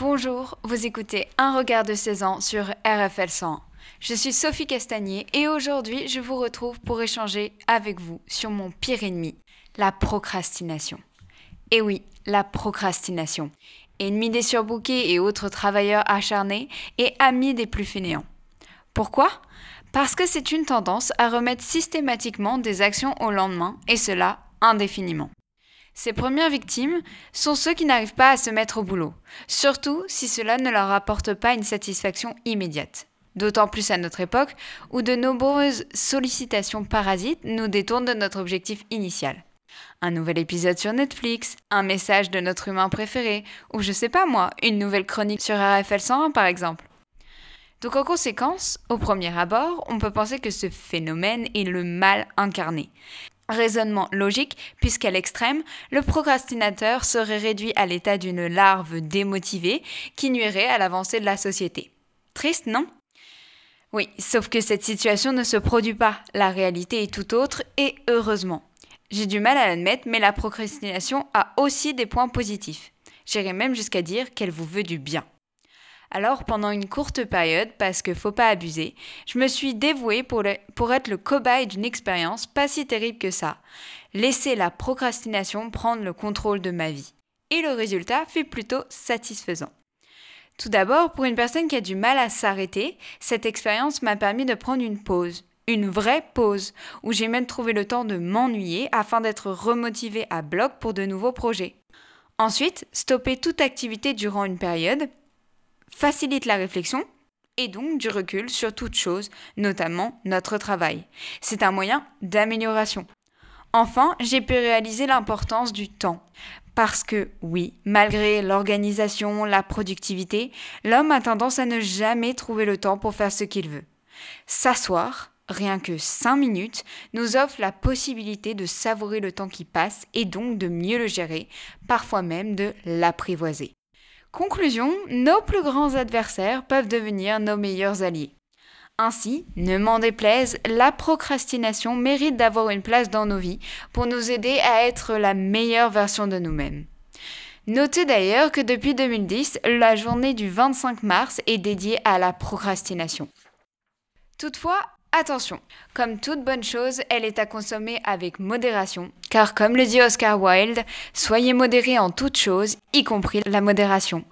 Bonjour, vous écoutez Un regard de 16 ans sur RFL 100. Je suis Sophie Castagnier et aujourd'hui je vous retrouve pour échanger avec vous sur mon pire ennemi, la procrastination. Et oui, la procrastination. Ennemi des surbookés et autres travailleurs acharnés et ami des plus fainéants. Pourquoi? Parce que c'est une tendance à remettre systématiquement des actions au lendemain et cela indéfiniment. Ces premières victimes sont ceux qui n'arrivent pas à se mettre au boulot, surtout si cela ne leur apporte pas une satisfaction immédiate. D'autant plus à notre époque où de nombreuses sollicitations parasites nous détournent de notre objectif initial. Un nouvel épisode sur Netflix, un message de notre humain préféré, ou je sais pas moi, une nouvelle chronique sur RFL 101 par exemple. Donc en conséquence, au premier abord, on peut penser que ce phénomène est le mal incarné. Raisonnement logique, puisqu'à l'extrême, le procrastinateur serait réduit à l'état d'une larve démotivée qui nuirait à l'avancée de la société. Triste, non? Oui, sauf que cette situation ne se produit pas, la réalité est tout autre, et heureusement. J'ai du mal à l'admettre, mais la procrastination a aussi des points positifs. J'irais même jusqu'à dire qu'elle vous veut du bien. Alors, pendant une courte période, parce que faut pas abuser, je me suis dévouée pour, être le cobaye d'une expérience pas si terrible que ça. Laisser la procrastination prendre le contrôle de ma vie. Et le résultat fut plutôt satisfaisant. Tout d'abord, pour une personne qui a du mal à s'arrêter, cette expérience m'a permis de prendre une pause, une vraie pause, où j'ai même trouvé le temps de m'ennuyer afin d'être remotivée à bloc pour de nouveaux projets. Ensuite, stopper toute activité durant une période, facilite la réflexion et donc du recul sur toute chose, notamment notre travail. C'est un moyen d'amélioration. Enfin, j'ai pu réaliser l'importance du temps. Parce que oui, malgré l'organisation, la productivité, l'homme a tendance à ne jamais trouver le temps pour faire ce qu'il veut. S'asseoir, rien que 5 minutes, nous offre la possibilité de savourer le temps qui passe et donc de mieux le gérer, parfois même de l'apprivoiser. Conclusion, nos plus grands adversaires peuvent devenir nos meilleurs alliés. Ainsi, ne m'en déplaise, la procrastination mérite d'avoir une place dans nos vies pour nous aider à être la meilleure version de nous-mêmes. Notez d'ailleurs que depuis 2010, la journée du 25 mars est dédiée à la procrastination. Toutefois, Attention, comme toute bonne chose, elle est à consommer avec modération, car comme le dit Oscar Wilde, soyez modérés en toute chose, y compris la modération.